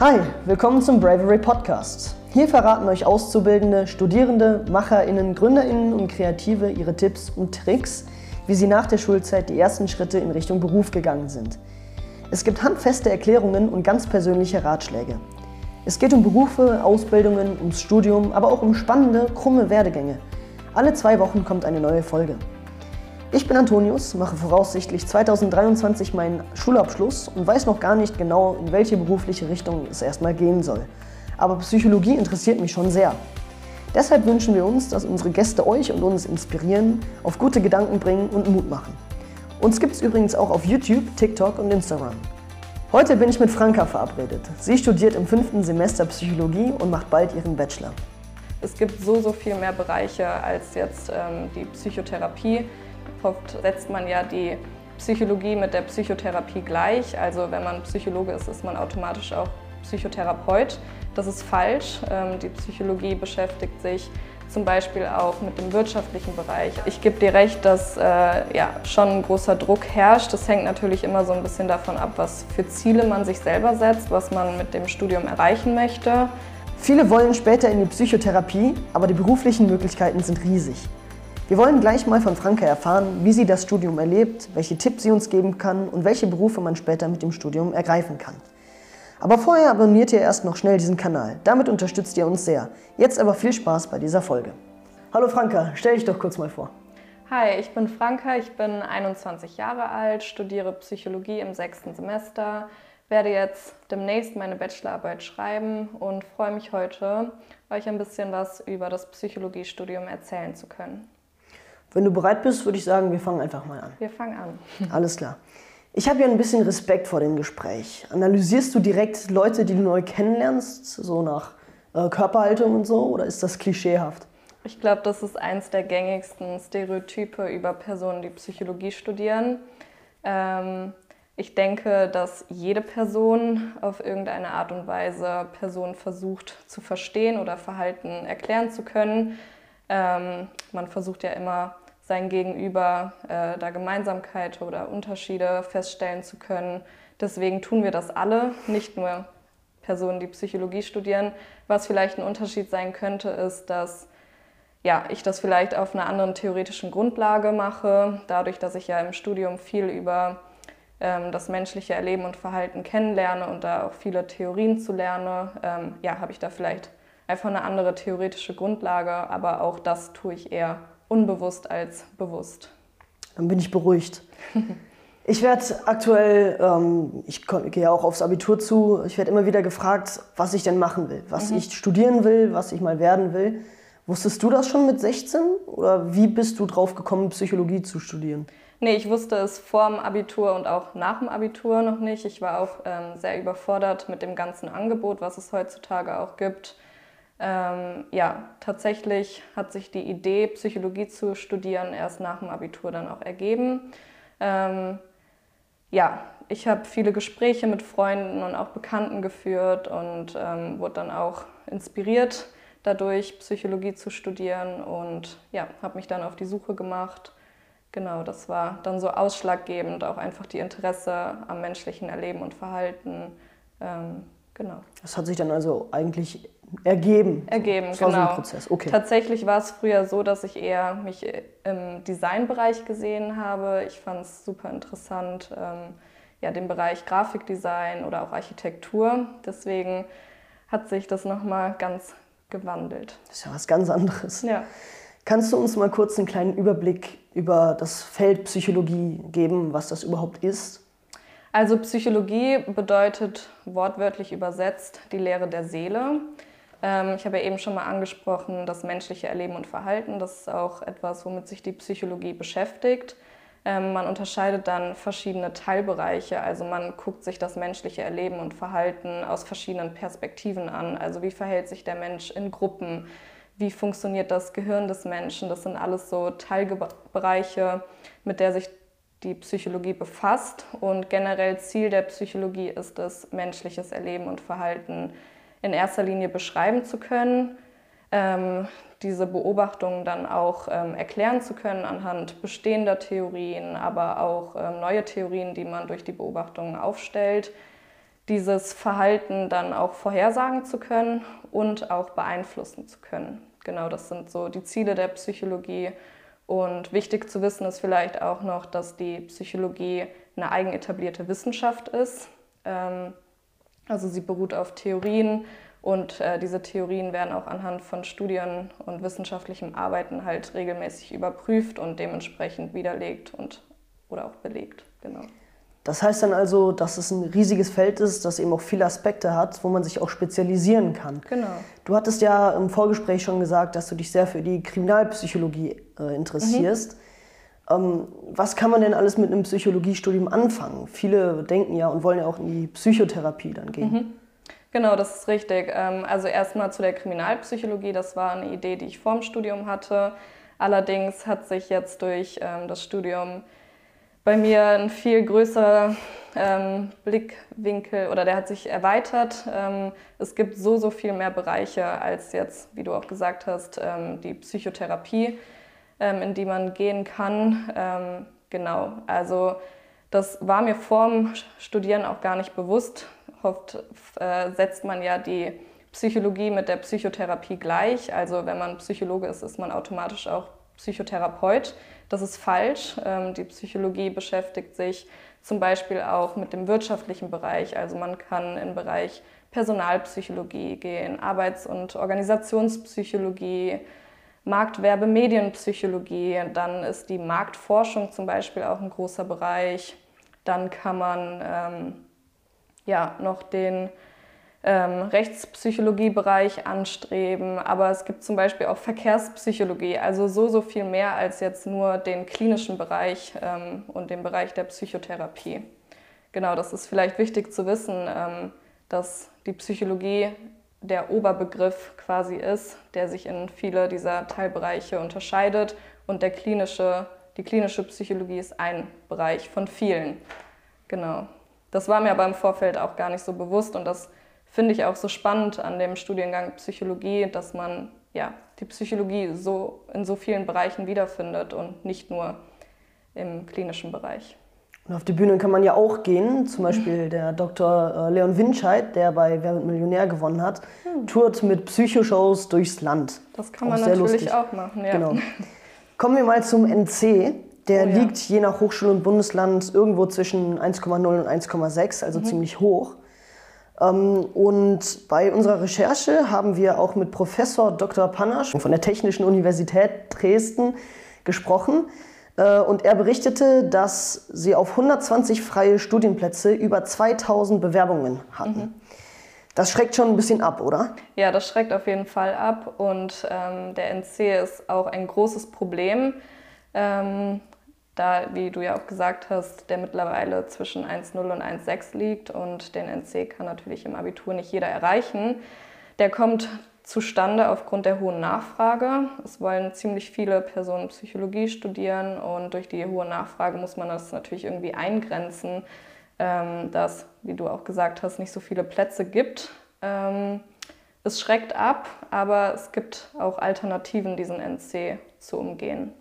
Hi, willkommen zum Bravery Podcast. Hier verraten euch Auszubildende, Studierende, MacherInnen, GründerInnen und Kreative ihre Tipps und Tricks, wie sie nach der Schulzeit die ersten Schritte in Richtung Beruf gegangen sind. Es gibt handfeste Erklärungen und ganz persönliche Ratschläge. Es geht um Berufe, Ausbildungen, ums Studium, aber auch um spannende, krumme Werdegänge. Alle zwei Wochen kommt eine neue Folge. Ich bin Antonius, mache voraussichtlich 2023 meinen Schulabschluss und weiß noch gar nicht genau, in welche berufliche Richtung es erstmal gehen soll. Aber Psychologie interessiert mich schon sehr. Deshalb wünschen wir uns, dass unsere Gäste euch und uns inspirieren, auf gute Gedanken bringen und Mut machen. Uns gibt es übrigens auch auf YouTube, TikTok und Instagram. Heute bin ich mit Franka verabredet. Sie studiert im fünften Semester Psychologie und macht bald ihren Bachelor. Es gibt so, so viel mehr Bereiche als jetzt ähm, die Psychotherapie. Oft setzt man ja die Psychologie mit der Psychotherapie gleich. Also wenn man Psychologe ist, ist man automatisch auch Psychotherapeut. Das ist falsch. Ähm, die Psychologie beschäftigt sich zum Beispiel auch mit dem wirtschaftlichen Bereich. Ich gebe dir recht, dass äh, ja, schon ein großer Druck herrscht. Das hängt natürlich immer so ein bisschen davon ab, was für Ziele man sich selber setzt, was man mit dem Studium erreichen möchte. Viele wollen später in die Psychotherapie, aber die beruflichen Möglichkeiten sind riesig. Wir wollen gleich mal von Franke erfahren, wie sie das Studium erlebt, welche Tipps sie uns geben kann und welche Berufe man später mit dem Studium ergreifen kann. Aber vorher abonniert ihr erst noch schnell diesen Kanal. Damit unterstützt ihr uns sehr. Jetzt aber viel Spaß bei dieser Folge. Hallo Franka, stell dich doch kurz mal vor. Hi, ich bin Franka, ich bin 21 Jahre alt, studiere Psychologie im sechsten Semester, werde jetzt demnächst meine Bachelorarbeit schreiben und freue mich heute, euch ein bisschen was über das Psychologiestudium erzählen zu können. Wenn du bereit bist, würde ich sagen, wir fangen einfach mal an. Wir fangen an. Alles klar. Ich habe ja ein bisschen Respekt vor dem Gespräch. Analysierst du direkt Leute, die du neu kennenlernst, so nach äh, Körperhaltung und so, oder ist das klischeehaft? Ich glaube, das ist eins der gängigsten Stereotype über Personen, die Psychologie studieren. Ähm, ich denke, dass jede Person auf irgendeine Art und Weise Personen versucht zu verstehen oder Verhalten erklären zu können. Ähm, man versucht ja immer sein Gegenüber äh, da Gemeinsamkeit oder Unterschiede feststellen zu können. Deswegen tun wir das alle, nicht nur Personen, die Psychologie studieren. Was vielleicht ein Unterschied sein könnte, ist, dass ja, ich das vielleicht auf einer anderen theoretischen Grundlage mache, dadurch, dass ich ja im Studium viel über ähm, das menschliche Erleben und Verhalten kennenlerne und da auch viele Theorien zu lerne, ähm, ja, habe ich da vielleicht einfach eine andere theoretische Grundlage, aber auch das tue ich eher unbewusst als bewusst. Dann bin ich beruhigt. Ich werde aktuell, ähm, ich gehe auch aufs Abitur zu, ich werde immer wieder gefragt, was ich denn machen will, was mhm. ich studieren will, was ich mal werden will. Wusstest du das schon mit 16 oder wie bist du drauf gekommen, Psychologie zu studieren? Nee, ich wusste es vor dem Abitur und auch nach dem Abitur noch nicht. Ich war auch ähm, sehr überfordert mit dem ganzen Angebot, was es heutzutage auch gibt. Ähm, ja, tatsächlich hat sich die Idee, Psychologie zu studieren, erst nach dem Abitur dann auch ergeben. Ähm, ja, ich habe viele Gespräche mit Freunden und auch Bekannten geführt und ähm, wurde dann auch inspiriert, dadurch Psychologie zu studieren und ja, habe mich dann auf die Suche gemacht. Genau, das war dann so ausschlaggebend, auch einfach die Interesse am menschlichen Erleben und Verhalten. Ähm, genau. Das hat sich dann also eigentlich ergeben. Ergeben, das genau. War so ein Prozess. Okay. Tatsächlich war es früher so, dass ich eher mich im Designbereich gesehen habe. Ich fand es super interessant, ähm, ja, den Bereich Grafikdesign oder auch Architektur. Deswegen hat sich das nochmal ganz gewandelt. Das ist ja was ganz anderes. Ja. Kannst du uns mal kurz einen kleinen Überblick über das Feld Psychologie geben, was das überhaupt ist? Also Psychologie bedeutet wortwörtlich übersetzt die Lehre der Seele. Ähm, ich habe ja eben schon mal angesprochen, das menschliche Erleben und Verhalten. Das ist auch etwas, womit sich die Psychologie beschäftigt. Ähm, man unterscheidet dann verschiedene Teilbereiche. Also man guckt sich das menschliche Erleben und Verhalten aus verschiedenen Perspektiven an. Also wie verhält sich der Mensch in Gruppen? Wie funktioniert das Gehirn des Menschen? Das sind alles so Teilbereiche, mit der sich die Psychologie befasst. Und generell Ziel der Psychologie ist es, menschliches Erleben und Verhalten in erster Linie beschreiben zu können, ähm, diese Beobachtungen dann auch ähm, erklären zu können anhand bestehender Theorien, aber auch ähm, neue Theorien, die man durch die Beobachtungen aufstellt. dieses Verhalten dann auch vorhersagen zu können und auch beeinflussen zu können. Genau, das sind so die Ziele der Psychologie. Und wichtig zu wissen ist vielleicht auch noch, dass die Psychologie eine eigen etablierte Wissenschaft ist. Ähm, also sie beruht auf Theorien und äh, diese Theorien werden auch anhand von Studien und wissenschaftlichem Arbeiten halt regelmäßig überprüft und dementsprechend widerlegt und oder auch belegt. Genau. Das heißt dann also, dass es ein riesiges Feld ist, das eben auch viele Aspekte hat, wo man sich auch spezialisieren kann. Genau. Du hattest ja im Vorgespräch schon gesagt, dass du dich sehr für die Kriminalpsychologie äh, interessierst. Mhm. Ähm, was kann man denn alles mit einem Psychologiestudium anfangen? Viele denken ja und wollen ja auch in die Psychotherapie dann gehen. Mhm. Genau, das ist richtig. Ähm, also erstmal zu der Kriminalpsychologie, das war eine Idee, die ich vorm Studium hatte. Allerdings hat sich jetzt durch ähm, das Studium bei mir ein viel größerer Blickwinkel oder der hat sich erweitert. Es gibt so, so viel mehr Bereiche als jetzt, wie du auch gesagt hast, die Psychotherapie, ähm, in die man gehen kann. Ähm, genau, also das war mir vorm Studieren auch gar nicht bewusst. Oft äh, setzt man ja die Psychologie mit der Psychotherapie gleich. Also wenn man Psychologe ist, ist man automatisch auch Psychotherapeut. Das ist falsch. Ähm, die Psychologie beschäftigt sich zum Beispiel auch mit dem wirtschaftlichen Bereich. Also man kann im Bereich Personalpsychologie gehen, Arbeits- und Organisationspsychologie, Marktwerbe, Medienpsychologie. Dann ist die Marktforschung zum Beispiel auch ein großer Bereich. Dann kann man ähm, ja, noch den ähm, Rechtspsychologiebereich anstreben, aber es gibt zum Beispiel auch Verkehrspsychologie, also so, so viel mehr als jetzt nur den klinischen Bereich ähm, und den Bereich der Psychotherapie. Genau, das ist vielleicht wichtig zu wissen, ähm, dass die Psychologie der Oberbegriff quasi ist, der sich in viele dieser Teilbereiche unterscheidet und der klinische, die klinische Psychologie ist ein Bereich von vielen. Genau. Das war mir aber im Vorfeld auch gar nicht so bewusst und das finde ich auch so spannend an dem Studiengang Psychologie, dass man ja, die Psychologie so in so vielen Bereichen wiederfindet und nicht nur im klinischen Bereich. Und auf die Bühne kann man ja auch gehen. Zum Beispiel der Dr. Äh, Leon Winscheid, der bei Wer wird Millionär gewonnen hat, hm. tourt mit Psychoshows durchs Land. Das kann man natürlich lustig. auch machen, ja. Genau. Kommen wir mal zum NC. Der oh, liegt ja. je nach Hochschule und Bundesland irgendwo zwischen 1,0 und 1,6, also mhm. ziemlich hoch. Ähm, und bei unserer Recherche haben wir auch mit Professor Dr. Panasch von der Technischen Universität Dresden gesprochen. Äh, und er berichtete, dass sie auf 120 freie Studienplätze über 2000 Bewerbungen hatten. Mhm. Das schreckt schon ein bisschen ab, oder? Ja, das schreckt auf jeden Fall ab. Und ähm, der NC ist auch ein großes Problem. Ähm, da, wie du ja auch gesagt hast, der mittlerweile zwischen 1,0 und 1,6 liegt und den NC kann natürlich im Abitur nicht jeder erreichen. Der kommt zustande aufgrund der hohen Nachfrage. Es wollen ziemlich viele Personen Psychologie studieren und durch die hohe Nachfrage muss man das natürlich irgendwie eingrenzen, ähm, dass, wie du auch gesagt hast, nicht so viele Plätze gibt. Ähm, es schreckt ab, aber es gibt auch Alternativen, diesen NC zu umgehen.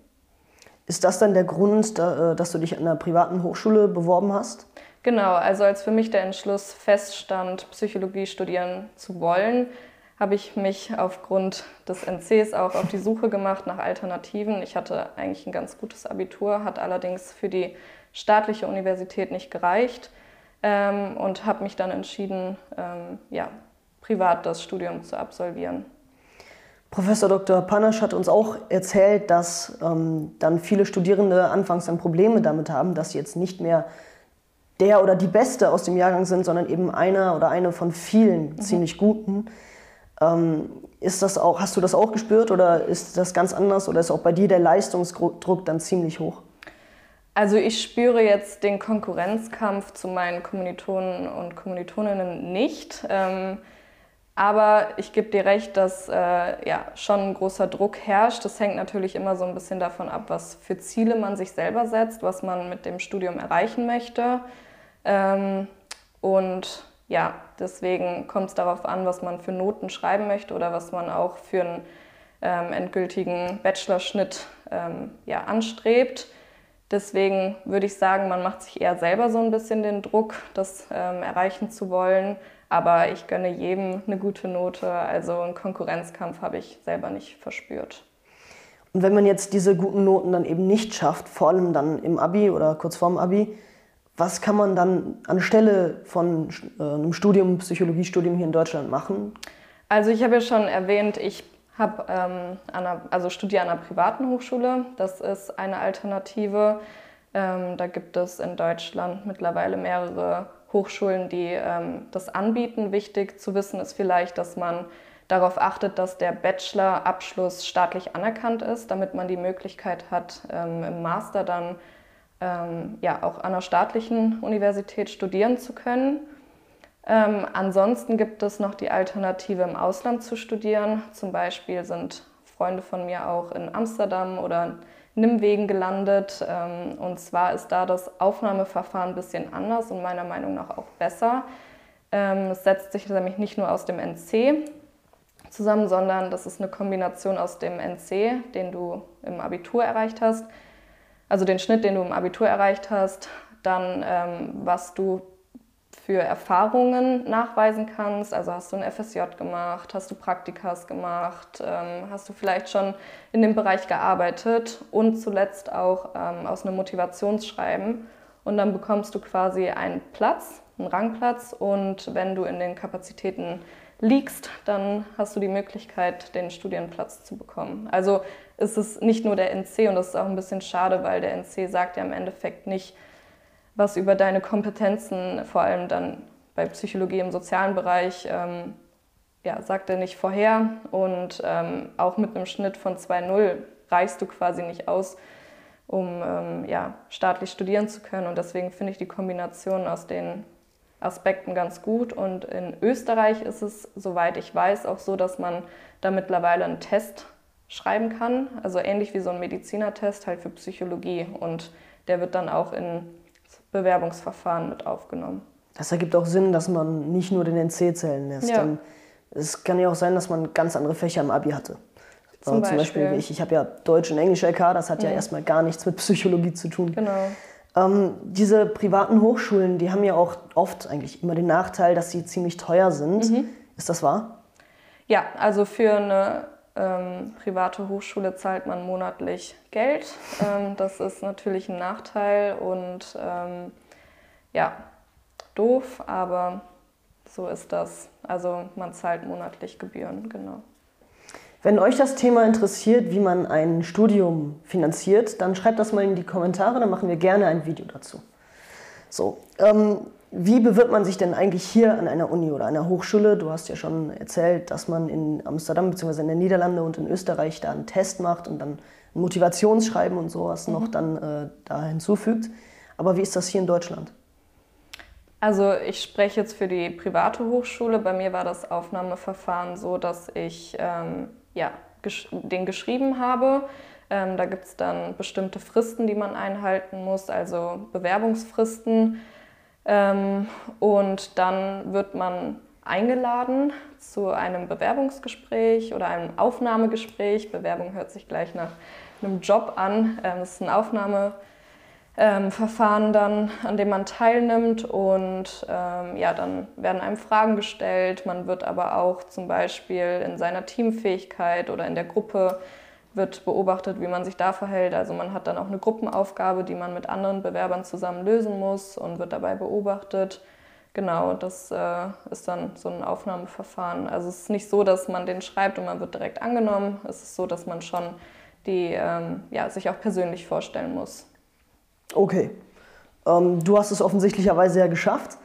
Ist das dann der Grund, äh, dass du dich an einer privaten Hochschule beworben hast? Genau, also als für mich der Entschluss feststand, Psychologie studieren zu wollen, habe ich mich aufgrund des NCs auch auf die Suche gemacht nach Alternativen. Ich hatte eigentlich ein ganz gutes Abitur, hat allerdings für die staatliche Universität nicht gereicht ähm, und habe mich dann entschieden, ähm, ja, privat das Studium zu absolvieren. Professor Dr. Panasch hat uns auch erzählt, dass ähm, dann viele Studierende anfangs dann Probleme damit haben, dass sie jetzt nicht mehr der oder die Beste aus dem Jahrgang sind, sondern eben einer oder eine von vielen mhm. ziemlich guten. Ähm, ist das auch, hast du das auch gespürt oder ist das ganz anders oder ist auch bei dir der Leistungsdruck dann ziemlich hoch? Also ich spüre jetzt den Konkurrenzkampf zu meinen Kommilitonen und Kommilitoninnen nicht. Ähm, aber ich gebe dir recht, dass äh, ja, schon ein großer Druck herrscht. Das hängt natürlich immer so ein bisschen davon ab, was für Ziele man sich selber setzt, was man mit dem Studium erreichen möchte. Ähm, und ja, deswegen kommt es darauf an, was man für Noten schreiben möchte oder was man auch für einen ähm, endgültigen Bachelorschnitt ähm, ja, anstrebt. Deswegen würde ich sagen, man macht sich eher selber so ein bisschen den Druck, das ähm, erreichen zu wollen. Aber ich gönne jedem eine gute Note. Also einen Konkurrenzkampf habe ich selber nicht verspürt. Und wenn man jetzt diese guten Noten dann eben nicht schafft, vor allem dann im Abi oder kurz vorm Abi, was kann man dann anstelle von äh, einem Studium, Psychologiestudium hier in Deutschland machen? Also ich habe ja schon erwähnt, ich habe ähm, also studiere an einer privaten Hochschule. Das ist eine Alternative. Ähm, da gibt es in Deutschland mittlerweile mehrere Hochschulen, die ähm, das anbieten. Wichtig zu wissen ist vielleicht, dass man darauf achtet, dass der Bachelor-Abschluss staatlich anerkannt ist, damit man die Möglichkeit hat, ähm, im Master dann ähm, ja, auch an einer staatlichen Universität studieren zu können. Ähm, ansonsten gibt es noch die Alternative, im Ausland zu studieren. Zum Beispiel sind Freunde von mir auch in Amsterdam oder Nimwegen gelandet. Ähm, und zwar ist da das Aufnahmeverfahren ein bisschen anders und meiner Meinung nach auch besser. Ähm, es setzt sich nämlich nicht nur aus dem NC zusammen, sondern das ist eine Kombination aus dem NC, den du im Abitur erreicht hast, also den Schnitt, den du im Abitur erreicht hast, dann ähm, was du für Erfahrungen nachweisen kannst. Also hast du ein FSJ gemacht, hast du Praktikas gemacht, ähm, hast du vielleicht schon in dem Bereich gearbeitet und zuletzt auch ähm, aus einem Motivationsschreiben. Und dann bekommst du quasi einen Platz, einen Rangplatz und wenn du in den Kapazitäten liegst, dann hast du die Möglichkeit, den Studienplatz zu bekommen. Also ist es nicht nur der NC und das ist auch ein bisschen schade, weil der NC sagt ja im Endeffekt nicht, was über deine Kompetenzen, vor allem dann bei Psychologie im sozialen Bereich, ähm, ja, sagt er nicht vorher. Und ähm, auch mit einem Schnitt von 2,0 reichst du quasi nicht aus, um ähm, ja, staatlich studieren zu können. Und deswegen finde ich die Kombination aus den Aspekten ganz gut. Und in Österreich ist es, soweit ich weiß, auch so, dass man da mittlerweile einen Test schreiben kann. Also ähnlich wie so ein Medizinertest, halt für Psychologie. Und der wird dann auch in Bewerbungsverfahren mit aufgenommen. Das ergibt auch Sinn, dass man nicht nur den NC zählen lässt. Ja. Es kann ja auch sein, dass man ganz andere Fächer im Abi hatte. Zum, Beispiel. Zum Beispiel ich, ich habe ja Deutsch und Englisch LK, das hat ja, ja erstmal gar nichts mit Psychologie zu tun. Genau. Ähm, diese privaten Hochschulen, die haben ja auch oft eigentlich immer den Nachteil, dass sie ziemlich teuer sind. Mhm. Ist das wahr? Ja, also für eine ähm, private Hochschule zahlt man monatlich Geld. Ähm, das ist natürlich ein Nachteil und ähm, ja, doof, aber so ist das. Also man zahlt monatlich Gebühren, genau. Wenn euch das Thema interessiert, wie man ein Studium finanziert, dann schreibt das mal in die Kommentare, dann machen wir gerne ein Video dazu. So, ähm, wie bewirbt man sich denn eigentlich hier an einer Uni oder einer Hochschule? Du hast ja schon erzählt, dass man in Amsterdam bzw. in den Niederlanden und in Österreich da einen Test macht und dann ein Motivationsschreiben und sowas mhm. noch dann äh, da hinzufügt. Aber wie ist das hier in Deutschland? Also ich spreche jetzt für die private Hochschule. Bei mir war das Aufnahmeverfahren so, dass ich ähm, ja, gesch den geschrieben habe. Ähm, da gibt es dann bestimmte Fristen, die man einhalten muss, also Bewerbungsfristen. Ähm, und dann wird man eingeladen zu einem Bewerbungsgespräch oder einem Aufnahmegespräch. Bewerbung hört sich gleich nach einem Job an. Ähm, es ist ein Aufnahmeverfahren ähm, dann, an dem man teilnimmt und ähm, ja, dann werden einem Fragen gestellt. Man wird aber auch zum Beispiel in seiner Teamfähigkeit oder in der Gruppe wird beobachtet, wie man sich da verhält. Also man hat dann auch eine Gruppenaufgabe, die man mit anderen Bewerbern zusammen lösen muss und wird dabei beobachtet. Genau, das äh, ist dann so ein Aufnahmeverfahren. Also es ist nicht so, dass man den schreibt und man wird direkt angenommen. Es ist so, dass man schon die, ähm, ja, sich auch persönlich vorstellen muss. Okay. Ähm, du hast es offensichtlicherweise ja geschafft.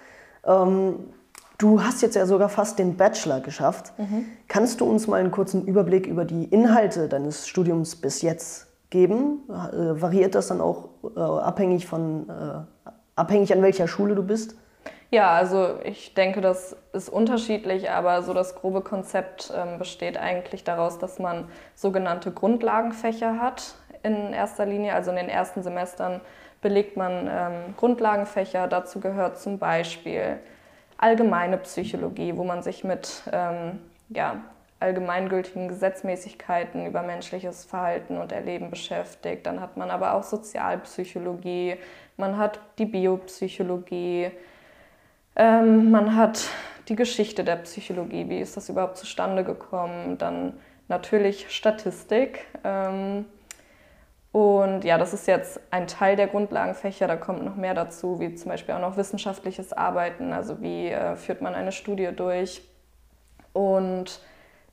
Ähm, Du hast jetzt ja sogar fast den Bachelor geschafft. Mhm. Kannst du uns mal einen kurzen Überblick über die Inhalte deines Studiums bis jetzt geben? Äh, variiert das dann auch äh, abhängig von äh, abhängig an welcher Schule du bist? Ja, also ich denke, das ist unterschiedlich, aber so das grobe Konzept ähm, besteht eigentlich daraus, dass man sogenannte Grundlagenfächer hat in erster Linie. Also in den ersten Semestern belegt man ähm, Grundlagenfächer. Dazu gehört zum Beispiel allgemeine Psychologie, wo man sich mit ähm, ja, allgemeingültigen Gesetzmäßigkeiten über menschliches Verhalten und Erleben beschäftigt. Dann hat man aber auch Sozialpsychologie, man hat die Biopsychologie, ähm, man hat die Geschichte der Psychologie, wie ist das überhaupt zustande gekommen, dann natürlich Statistik. Ähm, und ja, das ist jetzt ein Teil der Grundlagenfächer, da kommt noch mehr dazu, wie zum Beispiel auch noch wissenschaftliches Arbeiten, also wie äh, führt man eine Studie durch. Und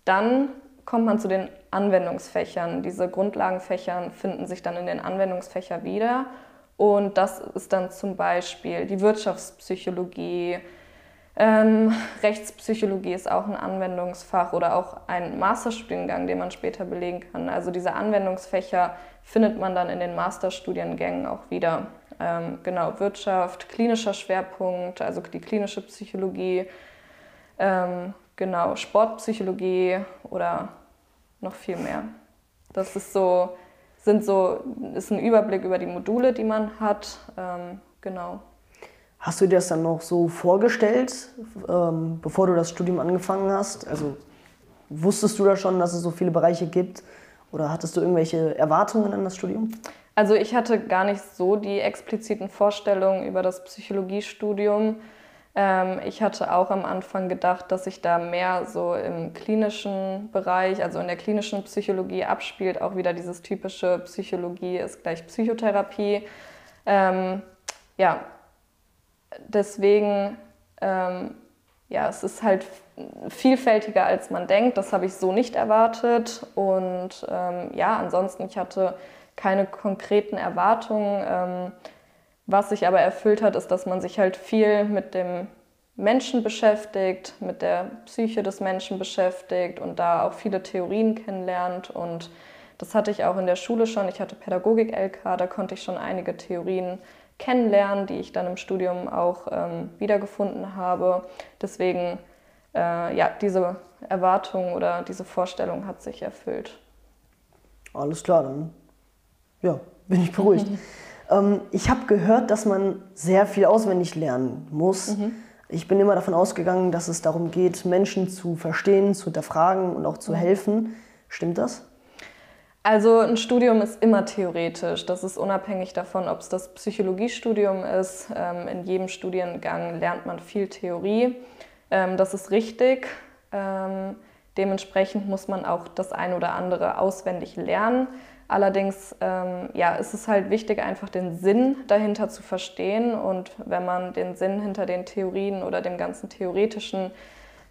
dann kommt man zu den Anwendungsfächern. Diese Grundlagenfächer finden sich dann in den Anwendungsfächern wieder. Und das ist dann zum Beispiel die Wirtschaftspsychologie, ähm, Rechtspsychologie ist auch ein Anwendungsfach oder auch ein Masterstudiengang, den man später belegen kann. Also diese Anwendungsfächer findet man dann in den Masterstudiengängen auch wieder. Ähm, genau, Wirtschaft, klinischer Schwerpunkt, also die klinische Psychologie, ähm, genau, Sportpsychologie oder noch viel mehr. Das ist so, sind so, ist ein Überblick über die Module, die man hat. Ähm, genau. Hast du dir das dann noch so vorgestellt, ähm, bevor du das Studium angefangen hast? Also wusstest du da schon, dass es so viele Bereiche gibt? Oder hattest du irgendwelche Erwartungen an das Studium? Also ich hatte gar nicht so die expliziten Vorstellungen über das Psychologiestudium. Ähm, ich hatte auch am Anfang gedacht, dass sich da mehr so im klinischen Bereich, also in der klinischen Psychologie abspielt. Auch wieder dieses typische Psychologie ist gleich Psychotherapie. Ähm, ja, deswegen, ähm, ja, es ist halt vielfältiger, als man denkt. Das habe ich so nicht erwartet. Und ähm, ja, ansonsten, ich hatte keine konkreten Erwartungen. Ähm, was sich aber erfüllt hat, ist, dass man sich halt viel mit dem Menschen beschäftigt, mit der Psyche des Menschen beschäftigt und da auch viele Theorien kennenlernt. Und das hatte ich auch in der Schule schon. Ich hatte Pädagogik-LK, da konnte ich schon einige Theorien kennenlernen, die ich dann im Studium auch ähm, wiedergefunden habe. Deswegen, äh, ja, diese Erwartung oder diese Vorstellung hat sich erfüllt. Alles klar, dann ja, bin ich beruhigt. ähm, ich habe gehört, dass man sehr viel auswendig lernen muss. Mhm. Ich bin immer davon ausgegangen, dass es darum geht, Menschen zu verstehen, zu hinterfragen und auch zu mhm. helfen. Stimmt das? Also ein Studium ist immer theoretisch. Das ist unabhängig davon, ob es das Psychologiestudium ist. Ähm, in jedem Studiengang lernt man viel Theorie. Ähm, das ist richtig. Ähm, dementsprechend muss man auch das eine oder andere auswendig lernen. Allerdings ja, ist es halt wichtig, einfach den Sinn dahinter zu verstehen. Und wenn man den Sinn hinter den Theorien oder dem ganzen Theoretischen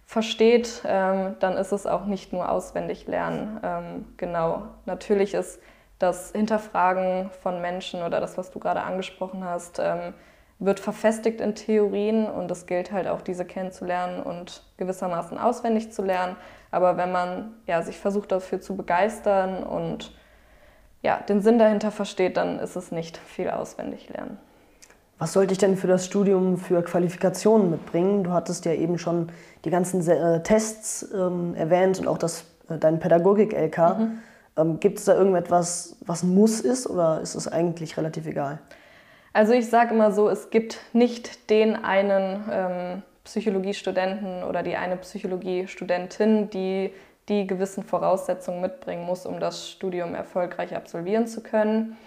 versteht, ähm, dann ist es auch nicht nur auswendig lernen. Ähm, genau, natürlich ist das Hinterfragen von Menschen oder das, was du gerade angesprochen hast, ähm, wird verfestigt in Theorien und es gilt halt auch, diese kennenzulernen und gewissermaßen auswendig zu lernen. Aber wenn man ja, sich versucht dafür zu begeistern und ja, den Sinn dahinter versteht, dann ist es nicht viel auswendig lernen. Was sollte ich denn für das Studium für Qualifikationen mitbringen? Du hattest ja eben schon die ganzen äh, Tests ähm, erwähnt und auch das, äh, dein Pädagogik-LK. Mhm. Ähm, Gibt es da irgendetwas, was ein Muss ist oder ist es eigentlich relativ egal? Also ich sage immer so, es gibt nicht den einen ähm, Psychologiestudenten oder die eine Psychologiestudentin, die die gewissen Voraussetzungen mitbringen muss, um das Studium erfolgreich absolvieren zu können.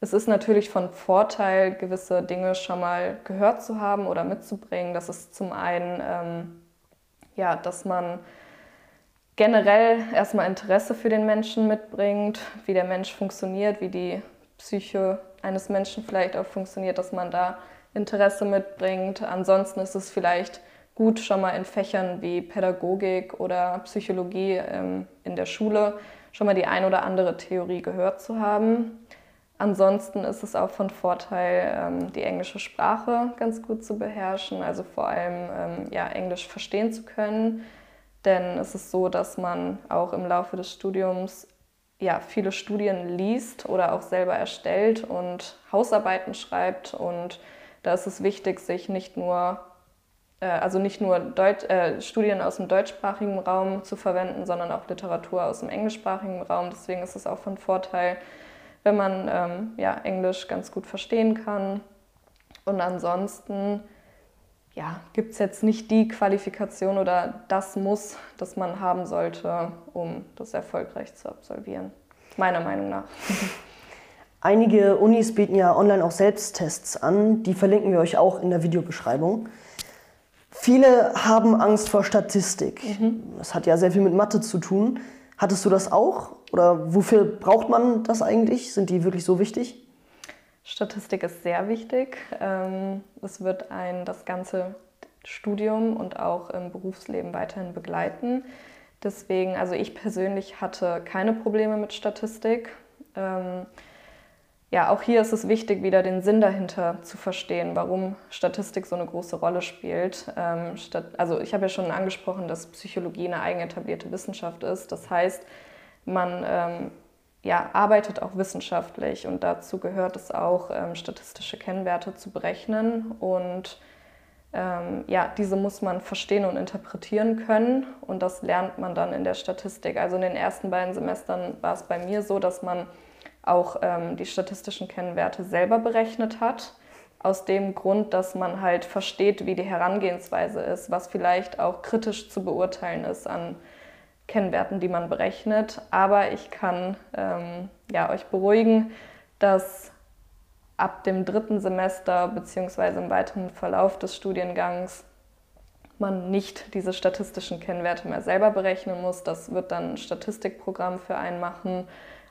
Es ist natürlich von Vorteil, gewisse Dinge schon mal gehört zu haben oder mitzubringen. Das ist zum einen, ähm, ja, dass man generell erstmal Interesse für den Menschen mitbringt, wie der Mensch funktioniert, wie die Psyche eines Menschen vielleicht auch funktioniert, dass man da Interesse mitbringt. Ansonsten ist es vielleicht gut, schon mal in Fächern wie Pädagogik oder Psychologie ähm, in der Schule schon mal die ein oder andere Theorie gehört zu haben. Ansonsten ist es auch von Vorteil, ähm, die englische Sprache ganz gut zu beherrschen, also vor allem ähm, ja, Englisch verstehen zu können. Denn es ist so, dass man auch im Laufe des Studiums ja, viele Studien liest oder auch selber erstellt und Hausarbeiten schreibt. Und da ist es wichtig, sich nicht nur, äh, also nicht nur Deut äh, Studien aus dem deutschsprachigen Raum zu verwenden, sondern auch Literatur aus dem englischsprachigen Raum. Deswegen ist es auch von Vorteil, wenn man ähm, ja, Englisch ganz gut verstehen kann. Und ansonsten ja, gibt es jetzt nicht die Qualifikation oder das Muss, das man haben sollte, um das erfolgreich zu absolvieren. Meiner Meinung nach. Einige Unis bieten ja online auch Selbsttests an, die verlinken wir euch auch in der Videobeschreibung. Viele haben Angst vor Statistik. Mhm. Das hat ja sehr viel mit Mathe zu tun. Hattest du das auch? Oder wofür braucht man das eigentlich? Sind die wirklich so wichtig? Statistik ist sehr wichtig. Ähm, es wird ein das ganze Studium und auch im Berufsleben weiterhin begleiten. Deswegen, also ich persönlich hatte keine Probleme mit Statistik. Ja, auch hier ist es wichtig, wieder den Sinn dahinter zu verstehen, warum Statistik so eine große Rolle spielt. Ähm, also ich habe ja schon angesprochen, dass Psychologie eine eigen etablierte Wissenschaft ist. Das heißt, man ähm, ja, arbeitet auch wissenschaftlich und dazu gehört es auch, ähm, statistische Kennwerte zu berechnen. Und ähm, ja, diese muss man verstehen und interpretieren können und das lernt man dann in der Statistik. Also in den ersten beiden Semestern war es bei mir so, dass man auch ähm, die statistischen Kennwerte selber berechnet hat. Aus dem Grund, dass man halt versteht, wie die Herangehensweise ist, was vielleicht auch kritisch zu beurteilen ist an Kennwerten, die man berechnet. Aber ich kann ähm, ja, euch beruhigen, dass ab dem dritten Semester bzw. im weiteren Verlauf des Studiengangs man nicht diese statistischen Kennwerte mehr selber berechnen muss. Das wird dann ein Statistikprogramm für einen machen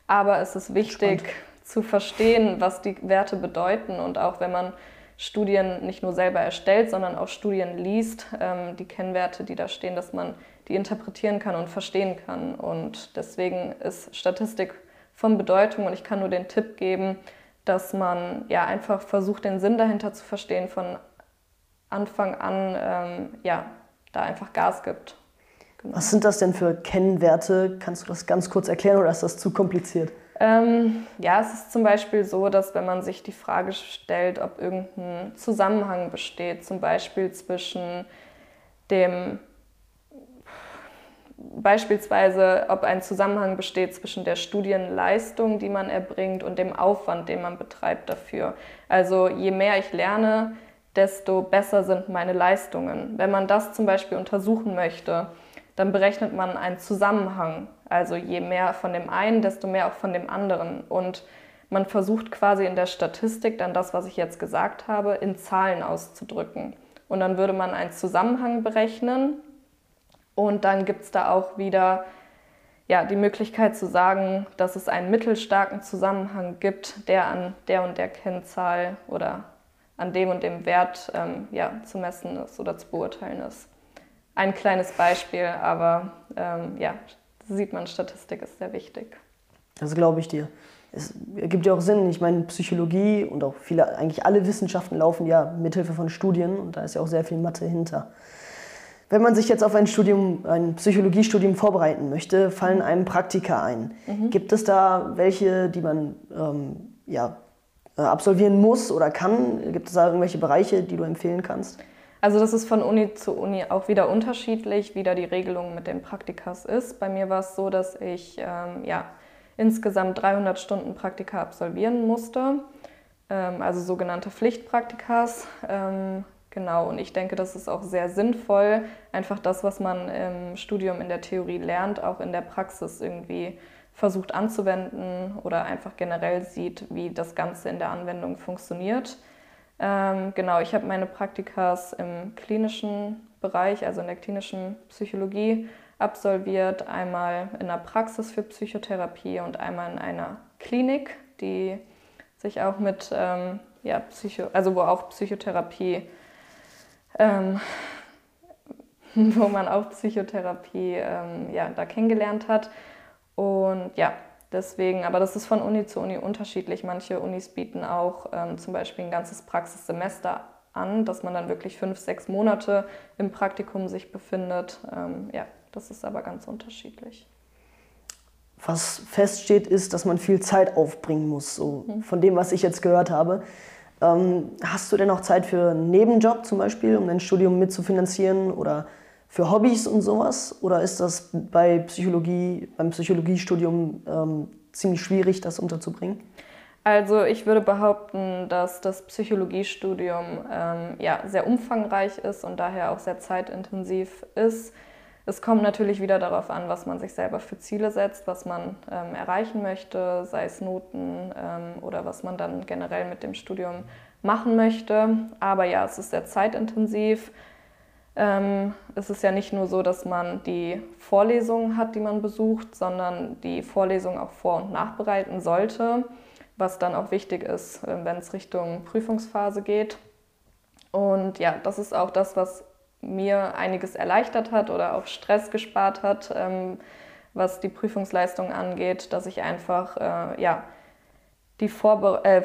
aber es ist wichtig Spannend. zu verstehen, was die Werte bedeuten und auch wenn man Studien nicht nur selber erstellt, sondern auch Studien liest, ähm, die Kennwerte, die da stehen, dass man die interpretieren kann und verstehen kann. Und deswegen ist Statistik von Bedeutung und ich kann nur den Tipp geben, dass man ja einfach versucht, den Sinn dahinter zu verstehen, von Anfang an ähm, ja, da einfach Gas gibt. Genau. Was sind das denn für Kennwerte? Kannst du das ganz kurz erklären oder ist das zu kompliziert? Ähm, ja, es ist zum Beispiel so, dass wenn man sich die Frage stellt, ob irgendein Zusammenhang besteht, zum Beispiel zwischen dem beispielsweise, ob ein Zusammenhang besteht zwischen der Studienleistung, die man erbringt, und dem Aufwand, den man betreibt dafür. Also je mehr ich lerne, desto besser sind meine Leistungen. Wenn man das zum Beispiel untersuchen möchte, dann berechnet man einen Zusammenhang. Also je mehr von dem einen, desto mehr auch von dem anderen. Und man versucht quasi in der Statistik dann das, was ich jetzt gesagt habe, in Zahlen auszudrücken. Und dann würde man einen Zusammenhang berechnen und dann gibt es da auch wieder ja, die Möglichkeit zu sagen, dass es einen mittelstarken Zusammenhang gibt, der an der und der Kennzahl oder an dem und dem Wert ähm, ja, zu messen ist oder zu beurteilen ist ein kleines Beispiel, aber ähm, ja, sieht man, Statistik ist sehr wichtig. Das glaube ich dir. Es ergibt ja auch Sinn. Ich meine, Psychologie und auch viele, eigentlich alle Wissenschaften laufen ja mithilfe von Studien und da ist ja auch sehr viel Mathe hinter. Wenn man sich jetzt auf ein Studium, ein Psychologiestudium vorbereiten möchte, fallen einem Praktika ein. Mhm. Gibt es da welche, die man ähm, ja, äh, absolvieren muss oder kann? Gibt es da irgendwelche Bereiche, die du empfehlen kannst? Also das ist von Uni zu Uni auch wieder unterschiedlich, wie da die Regelung mit den Praktikas ist. Bei mir war es so, dass ich ähm, ja, insgesamt 300 Stunden Praktika absolvieren musste, ähm, also sogenannte Pflichtpraktikas. Ähm, genau, und ich denke, das ist auch sehr sinnvoll, einfach das, was man im Studium in der Theorie lernt, auch in der Praxis irgendwie versucht anzuwenden oder einfach generell sieht, wie das Ganze in der Anwendung funktioniert. Ähm, genau, ich habe meine Praktikas im klinischen Bereich, also in der klinischen Psychologie, absolviert. Einmal in der Praxis für Psychotherapie und einmal in einer Klinik, die sich auch mit, ähm, ja, Psycho, also wo auch Psychotherapie, ähm, wo man auch Psychotherapie ähm, ja, da kennengelernt hat. Und ja, Deswegen, aber das ist von Uni zu Uni unterschiedlich. Manche Unis bieten auch ähm, zum Beispiel ein ganzes Praxissemester an, dass man dann wirklich fünf, sechs Monate im Praktikum sich befindet. Ähm, ja, das ist aber ganz unterschiedlich. Was feststeht, ist, dass man viel Zeit aufbringen muss, so mhm. von dem, was ich jetzt gehört habe. Ähm, hast du denn auch Zeit für einen Nebenjob zum Beispiel, um dein Studium mitzufinanzieren oder für Hobbys und sowas? Oder ist das bei Psychologie, beim Psychologiestudium ähm, ziemlich schwierig, das unterzubringen? Also ich würde behaupten, dass das Psychologiestudium ähm, ja, sehr umfangreich ist und daher auch sehr zeitintensiv ist. Es kommt natürlich wieder darauf an, was man sich selber für Ziele setzt, was man ähm, erreichen möchte, sei es Noten ähm, oder was man dann generell mit dem Studium machen möchte. Aber ja, es ist sehr zeitintensiv. Ähm, es ist ja nicht nur so, dass man die Vorlesungen hat, die man besucht, sondern die Vorlesungen auch vor- und nachbereiten sollte was dann auch wichtig ist, äh, wenn es Richtung Prüfungsphase geht. Und ja, das ist auch das, was mir einiges erleichtert hat oder auch Stress gespart hat, ähm, was die Prüfungsleistung angeht, dass ich einfach äh, ja, die, Vorbe äh,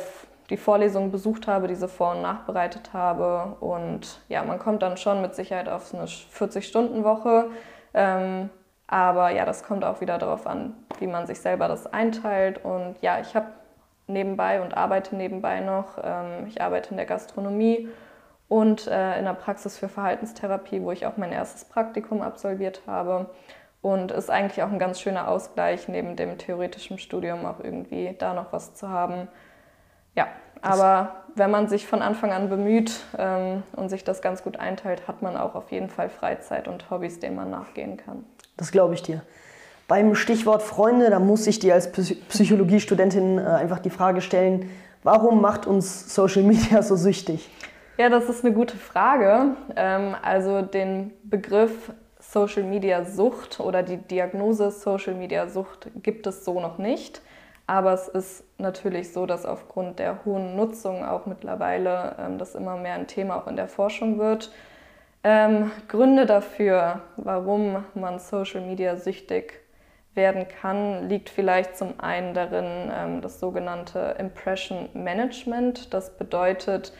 die Vorlesungen besucht habe, diese vor- und nachbereitet habe. Und ja, man kommt dann schon mit Sicherheit auf eine 40-Stunden-Woche. Ähm, aber ja, das kommt auch wieder darauf an, wie man sich selber das einteilt. Und ja, ich habe nebenbei und arbeite nebenbei noch. Ähm, ich arbeite in der Gastronomie und äh, in der Praxis für Verhaltenstherapie, wo ich auch mein erstes Praktikum absolviert habe. Und ist eigentlich auch ein ganz schöner Ausgleich, neben dem theoretischen Studium auch irgendwie da noch was zu haben. Ja, aber wenn man sich von Anfang an bemüht ähm, und sich das ganz gut einteilt, hat man auch auf jeden Fall Freizeit und Hobbys, denen man nachgehen kann. Das glaube ich dir. Beim Stichwort Freunde, da muss ich dir als Psychologiestudentin äh, einfach die Frage stellen, warum macht uns Social Media so süchtig? Ja, das ist eine gute Frage. Ähm, also den Begriff Social Media Sucht oder die Diagnose Social Media Sucht gibt es so noch nicht. Aber es ist natürlich so, dass aufgrund der hohen Nutzung auch mittlerweile ähm, das immer mehr ein Thema auch in der Forschung wird. Ähm, Gründe dafür, warum man Social Media süchtig werden kann, liegt vielleicht zum einen darin ähm, das sogenannte Impression Management. Das bedeutet,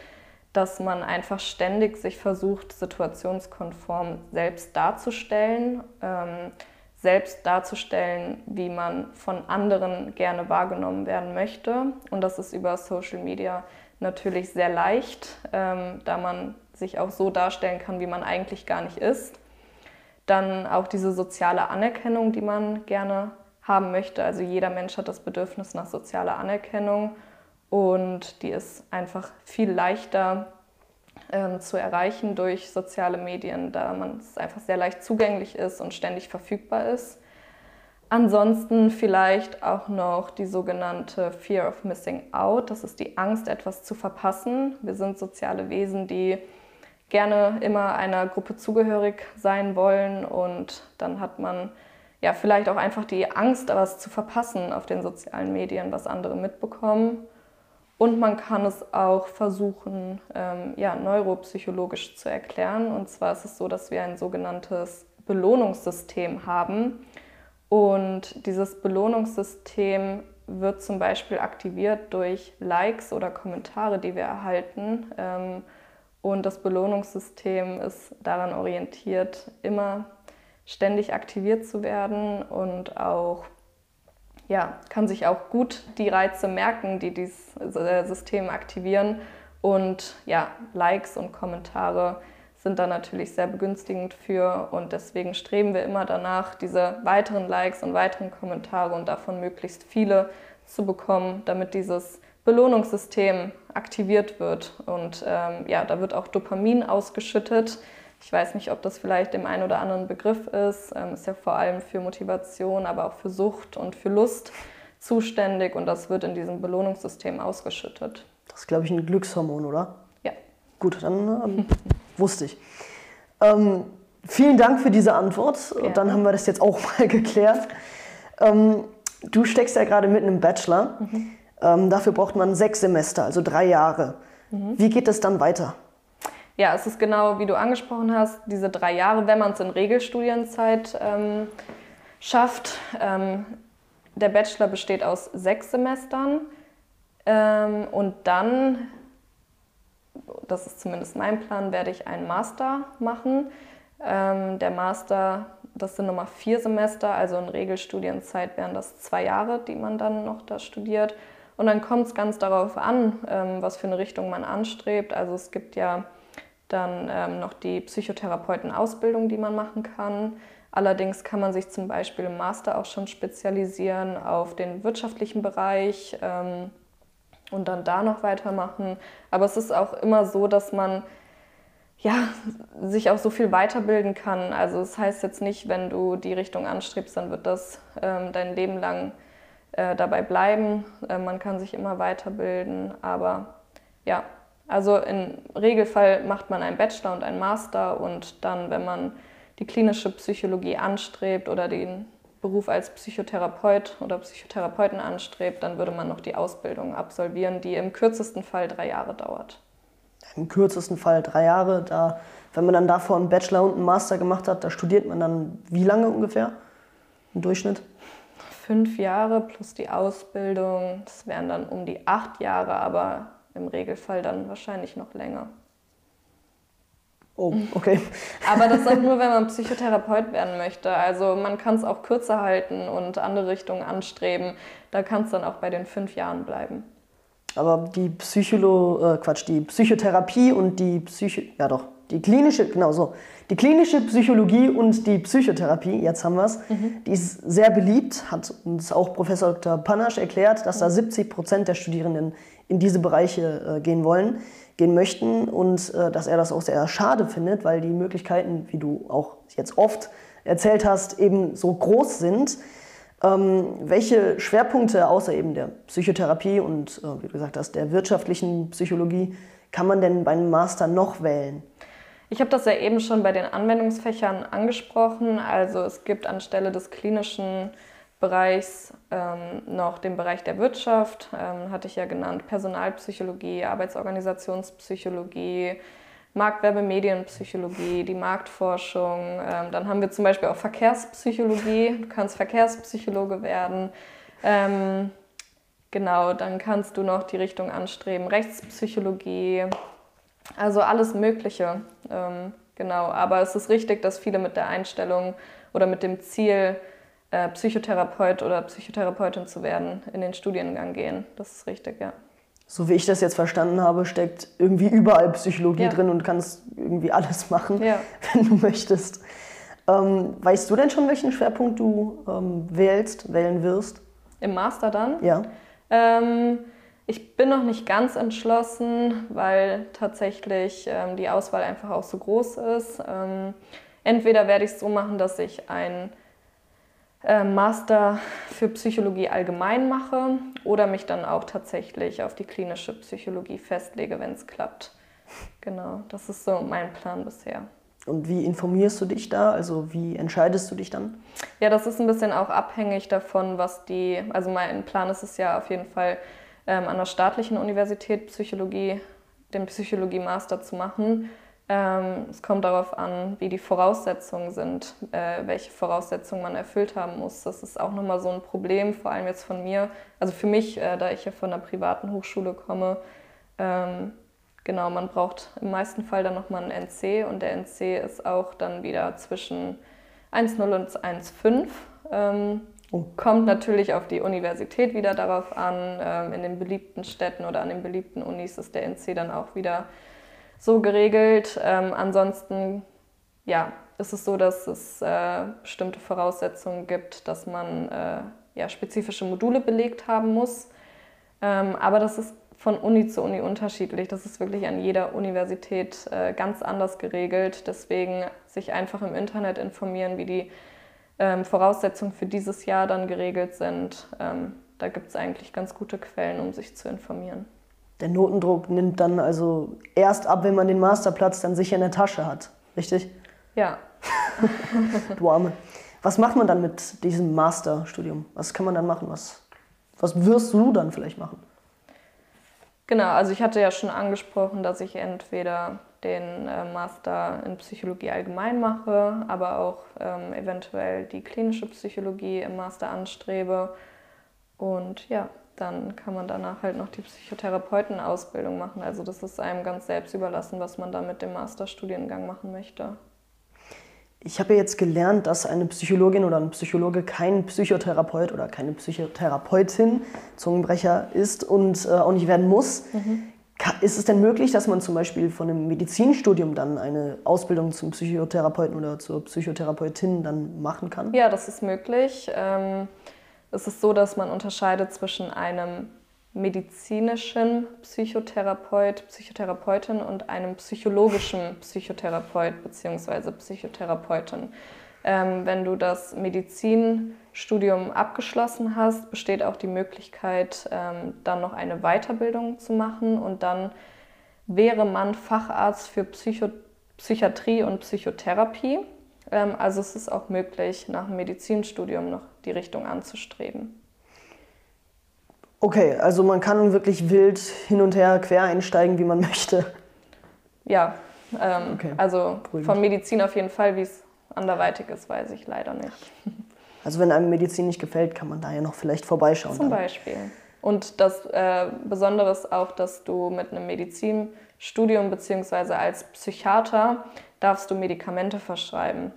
dass man einfach ständig sich versucht, situationskonform selbst darzustellen, ähm, selbst darzustellen, wie man von anderen gerne wahrgenommen werden möchte. Und das ist über Social Media natürlich sehr leicht, ähm, da man sich auch so darstellen kann, wie man eigentlich gar nicht ist. Dann auch diese soziale Anerkennung, die man gerne haben möchte. Also jeder Mensch hat das Bedürfnis nach sozialer Anerkennung und die ist einfach viel leichter ähm, zu erreichen durch soziale Medien, da man es einfach sehr leicht zugänglich ist und ständig verfügbar ist. Ansonsten vielleicht auch noch die sogenannte Fear of Missing Out. Das ist die Angst, etwas zu verpassen. Wir sind soziale Wesen, die gerne immer einer Gruppe zugehörig sein wollen und dann hat man ja vielleicht auch einfach die Angst, was zu verpassen auf den sozialen Medien, was andere mitbekommen. Und man kann es auch versuchen, ähm, ja, neuropsychologisch zu erklären. Und zwar ist es so, dass wir ein sogenanntes Belohnungssystem haben. Und dieses Belohnungssystem wird zum Beispiel aktiviert durch Likes oder Kommentare, die wir erhalten. Ähm, und das Belohnungssystem ist daran orientiert, immer ständig aktiviert zu werden und auch ja, kann sich auch gut die Reize merken, die dieses äh, System aktivieren. Und ja, Likes und Kommentare sind da natürlich sehr begünstigend für. Und deswegen streben wir immer danach, diese weiteren Likes und weiteren Kommentare und davon möglichst viele zu bekommen, damit dieses Belohnungssystem aktiviert wird. Und ähm, ja, da wird auch Dopamin ausgeschüttet. Ich weiß nicht, ob das vielleicht dem einen oder anderen Begriff ist. Ähm, ist ja vor allem für Motivation, aber auch für Sucht und für Lust zuständig und das wird in diesem Belohnungssystem ausgeschüttet. Das ist, glaube ich, ein Glückshormon, oder? Ja. Gut, dann ähm, wusste ich. Ähm, vielen Dank für diese Antwort. Ja. Dann haben wir das jetzt auch mal geklärt. Ähm, du steckst ja gerade mitten im Bachelor. Mhm. Ähm, dafür braucht man sechs Semester, also drei Jahre. Mhm. Wie geht es dann weiter? Ja, es ist genau wie du angesprochen hast, diese drei Jahre, wenn man es in Regelstudienzeit ähm, schafft. Ähm, der Bachelor besteht aus sechs Semestern ähm, und dann, das ist zumindest mein Plan, werde ich einen Master machen. Ähm, der Master, das sind nochmal vier Semester, also in Regelstudienzeit wären das zwei Jahre, die man dann noch da studiert. Und dann kommt es ganz darauf an, ähm, was für eine Richtung man anstrebt. Also es gibt ja dann ähm, noch die Psychotherapeutenausbildung, die man machen kann. Allerdings kann man sich zum Beispiel im Master auch schon spezialisieren auf den wirtschaftlichen Bereich. Ähm, und dann da noch weitermachen. Aber es ist auch immer so, dass man ja, sich auch so viel weiterbilden kann. Also es das heißt jetzt nicht, wenn du die Richtung anstrebst, dann wird das ähm, dein Leben lang äh, dabei bleiben. Äh, man kann sich immer weiterbilden, aber ja, also im Regelfall macht man einen Bachelor und einen Master und dann, wenn man die klinische Psychologie anstrebt oder den Beruf als Psychotherapeut oder Psychotherapeuten anstrebt, dann würde man noch die Ausbildung absolvieren, die im kürzesten Fall drei Jahre dauert. Im kürzesten Fall drei Jahre. Da, wenn man dann davor einen Bachelor und einen Master gemacht hat, da studiert man dann wie lange ungefähr im Durchschnitt? Fünf Jahre plus die Ausbildung. Das wären dann um die acht Jahre, aber im Regelfall dann wahrscheinlich noch länger. Oh, okay. Aber das auch nur, wenn man Psychotherapeut werden möchte. Also man kann es auch kürzer halten und andere Richtungen anstreben. Da kann es dann auch bei den fünf Jahren bleiben. Aber die Psycholo, äh, Quatsch, die Psychotherapie und die Psycho, ja doch, die klinische, genau so, die klinische Psychologie und die Psychotherapie, jetzt haben wir es, mhm. die ist sehr beliebt, hat uns auch Professor Dr. Panasch erklärt, dass da 70 Prozent der Studierenden in diese Bereiche äh, gehen wollen, gehen möchten und äh, dass er das auch sehr schade findet, weil die Möglichkeiten, wie du auch jetzt oft erzählt hast, eben so groß sind. Ähm, welche Schwerpunkte außer eben der Psychotherapie und, äh, wie du gesagt hast, der wirtschaftlichen Psychologie kann man denn beim Master noch wählen? Ich habe das ja eben schon bei den Anwendungsfächern angesprochen. Also es gibt anstelle des klinischen Bereichs ähm, noch den Bereich der Wirtschaft, ähm, hatte ich ja genannt, Personalpsychologie, Arbeitsorganisationspsychologie, Marktwerbemedienpsychologie, die Marktforschung. Ähm, dann haben wir zum Beispiel auch Verkehrspsychologie. Du kannst Verkehrspsychologe werden. Ähm, genau, dann kannst du noch die Richtung anstreben, Rechtspsychologie. Also alles Mögliche. Ähm, genau, aber es ist richtig, dass viele mit der Einstellung oder mit dem Ziel, äh, Psychotherapeut oder Psychotherapeutin zu werden, in den Studiengang gehen. Das ist richtig, ja so wie ich das jetzt verstanden habe, steckt irgendwie überall Psychologie ja. drin und kannst irgendwie alles machen, ja. wenn du möchtest. Ähm, weißt du denn schon, welchen Schwerpunkt du ähm, wählst, wählen wirst? Im Master dann? Ja. Ähm, ich bin noch nicht ganz entschlossen, weil tatsächlich ähm, die Auswahl einfach auch so groß ist. Ähm, entweder werde ich es so machen, dass ich ein äh, Master für Psychologie allgemein mache oder mich dann auch tatsächlich auf die klinische Psychologie festlege, wenn es klappt. Genau, das ist so mein Plan bisher. Und wie informierst du dich da? Also wie entscheidest du dich dann? Ja, das ist ein bisschen auch abhängig davon, was die, also mein Plan ist es ja auf jeden Fall ähm, an der staatlichen Universität Psychologie, den Psychologie-Master zu machen. Ähm, es kommt darauf an, wie die Voraussetzungen sind, äh, welche Voraussetzungen man erfüllt haben muss. Das ist auch nochmal so ein Problem, vor allem jetzt von mir. Also für mich, äh, da ich ja von einer privaten Hochschule komme, ähm, genau, man braucht im meisten Fall dann nochmal einen NC und der NC ist auch dann wieder zwischen 1,0 und 1,5. Ähm, oh. Kommt natürlich auf die Universität wieder darauf an. Ähm, in den beliebten Städten oder an den beliebten Unis ist der NC dann auch wieder so geregelt. Ähm, ansonsten ja, ist es so, dass es äh, bestimmte Voraussetzungen gibt, dass man äh, ja, spezifische Module belegt haben muss. Ähm, aber das ist von Uni zu Uni unterschiedlich. Das ist wirklich an jeder Universität äh, ganz anders geregelt. Deswegen sich einfach im Internet informieren, wie die ähm, Voraussetzungen für dieses Jahr dann geregelt sind. Ähm, da gibt es eigentlich ganz gute Quellen, um sich zu informieren. Der Notendruck nimmt dann also erst ab, wenn man den Masterplatz dann sicher in der Tasche hat. Richtig? Ja. du Arme. Was macht man dann mit diesem Masterstudium? Was kann man dann machen? Was, was wirst du dann vielleicht machen? Genau, also ich hatte ja schon angesprochen, dass ich entweder den äh, Master in Psychologie allgemein mache, aber auch ähm, eventuell die klinische Psychologie im Master anstrebe. Und ja, dann kann man danach halt noch die Psychotherapeutenausbildung machen. Also das ist einem ganz selbst überlassen, was man da mit dem Masterstudiengang machen möchte. Ich habe jetzt gelernt, dass eine Psychologin oder ein Psychologe kein Psychotherapeut oder keine Psychotherapeutin, Zungenbrecher ist und äh, auch nicht werden muss. Mhm. Ist es denn möglich, dass man zum Beispiel von einem Medizinstudium dann eine Ausbildung zum Psychotherapeuten oder zur Psychotherapeutin dann machen kann? Ja, das ist möglich. Ähm es ist so, dass man unterscheidet zwischen einem medizinischen Psychotherapeut, Psychotherapeutin und einem psychologischen Psychotherapeut bzw. Psychotherapeutin. Ähm, wenn du das Medizinstudium abgeschlossen hast, besteht auch die Möglichkeit, ähm, dann noch eine Weiterbildung zu machen und dann wäre man Facharzt für Psycho Psychiatrie und Psychotherapie. Ähm, also es ist auch möglich, nach dem Medizinstudium noch die Richtung anzustreben. Okay, also man kann wirklich wild hin und her quer einsteigen, wie man möchte. Ja, ähm, okay. also Beruhigend. von Medizin auf jeden Fall, wie es anderweitig ist, weiß ich leider nicht. Also wenn einem Medizin nicht gefällt, kann man da ja noch vielleicht vorbeischauen. Zum dann. Beispiel. Und das äh, Besondere ist auch, dass du mit einem Medizinstudium bzw. als Psychiater darfst du Medikamente verschreiben.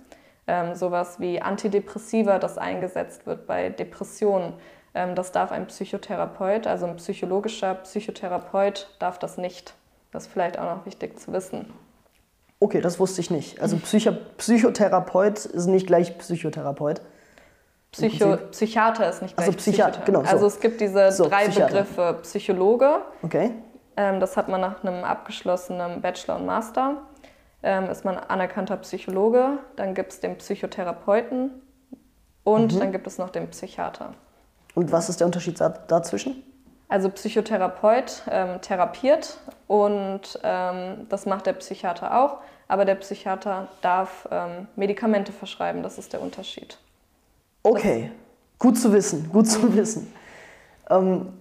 Ähm, sowas wie Antidepressiva, das eingesetzt wird bei Depressionen. Ähm, das darf ein Psychotherapeut, also ein psychologischer Psychotherapeut, darf das nicht. Das ist vielleicht auch noch wichtig zu wissen. Okay, das wusste ich nicht. Also Psycho Psychotherapeut ist nicht gleich Psychotherapeut. Psycho Psychiater ist nicht gleich also Psychiater. Genau, so. Also es gibt diese so, drei Psychiater. Begriffe. Psychologe, okay. Ähm, das hat man nach einem abgeschlossenen Bachelor und Master. Ähm, ist man anerkannter Psychologe. Dann gibt es den Psychotherapeuten und mhm. dann gibt es noch den Psychiater. Und was ist der Unterschied dazwischen? Also Psychotherapeut ähm, therapiert und ähm, das macht der Psychiater auch, aber der Psychiater darf ähm, Medikamente verschreiben, das ist der Unterschied. Okay, das gut zu wissen, gut zu wissen. Ähm,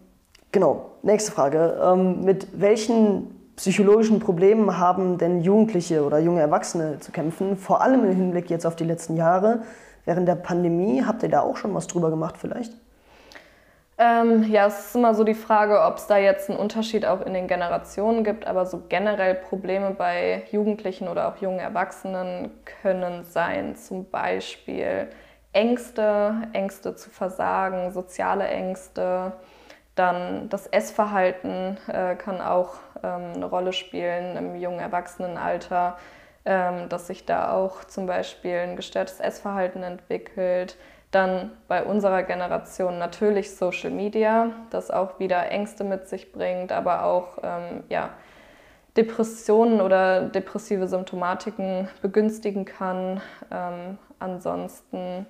genau, nächste Frage. Ähm, mit welchen psychologischen Problemen haben denn Jugendliche oder junge Erwachsene zu kämpfen, vor allem im Hinblick jetzt auf die letzten Jahre? Während der Pandemie, habt ihr da auch schon was drüber gemacht vielleicht? Ähm, ja, es ist immer so die Frage, ob es da jetzt einen Unterschied auch in den Generationen gibt, aber so generell Probleme bei Jugendlichen oder auch jungen Erwachsenen können sein, zum Beispiel Ängste, Ängste zu versagen, soziale Ängste, dann das Essverhalten äh, kann auch eine Rolle spielen im jungen Erwachsenenalter, ähm, dass sich da auch zum Beispiel ein gestörtes Essverhalten entwickelt dann bei unserer Generation natürlich Social Media, das auch wieder Ängste mit sich bringt, aber auch ähm, ja, Depressionen oder depressive Symptomatiken begünstigen kann. Ähm, ansonsten,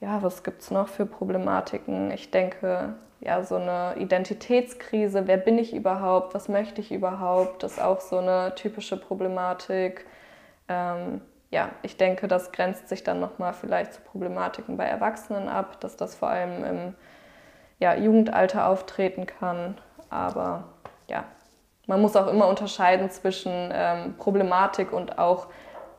ja, was gibt es noch für Problematiken? Ich denke, ja, so eine Identitätskrise, wer bin ich überhaupt, was möchte ich überhaupt, ist auch so eine typische Problematik. Ähm, ja, ich denke, das grenzt sich dann nochmal vielleicht zu Problematiken bei Erwachsenen ab, dass das vor allem im ja, Jugendalter auftreten kann. Aber ja, man muss auch immer unterscheiden zwischen ähm, Problematik und auch,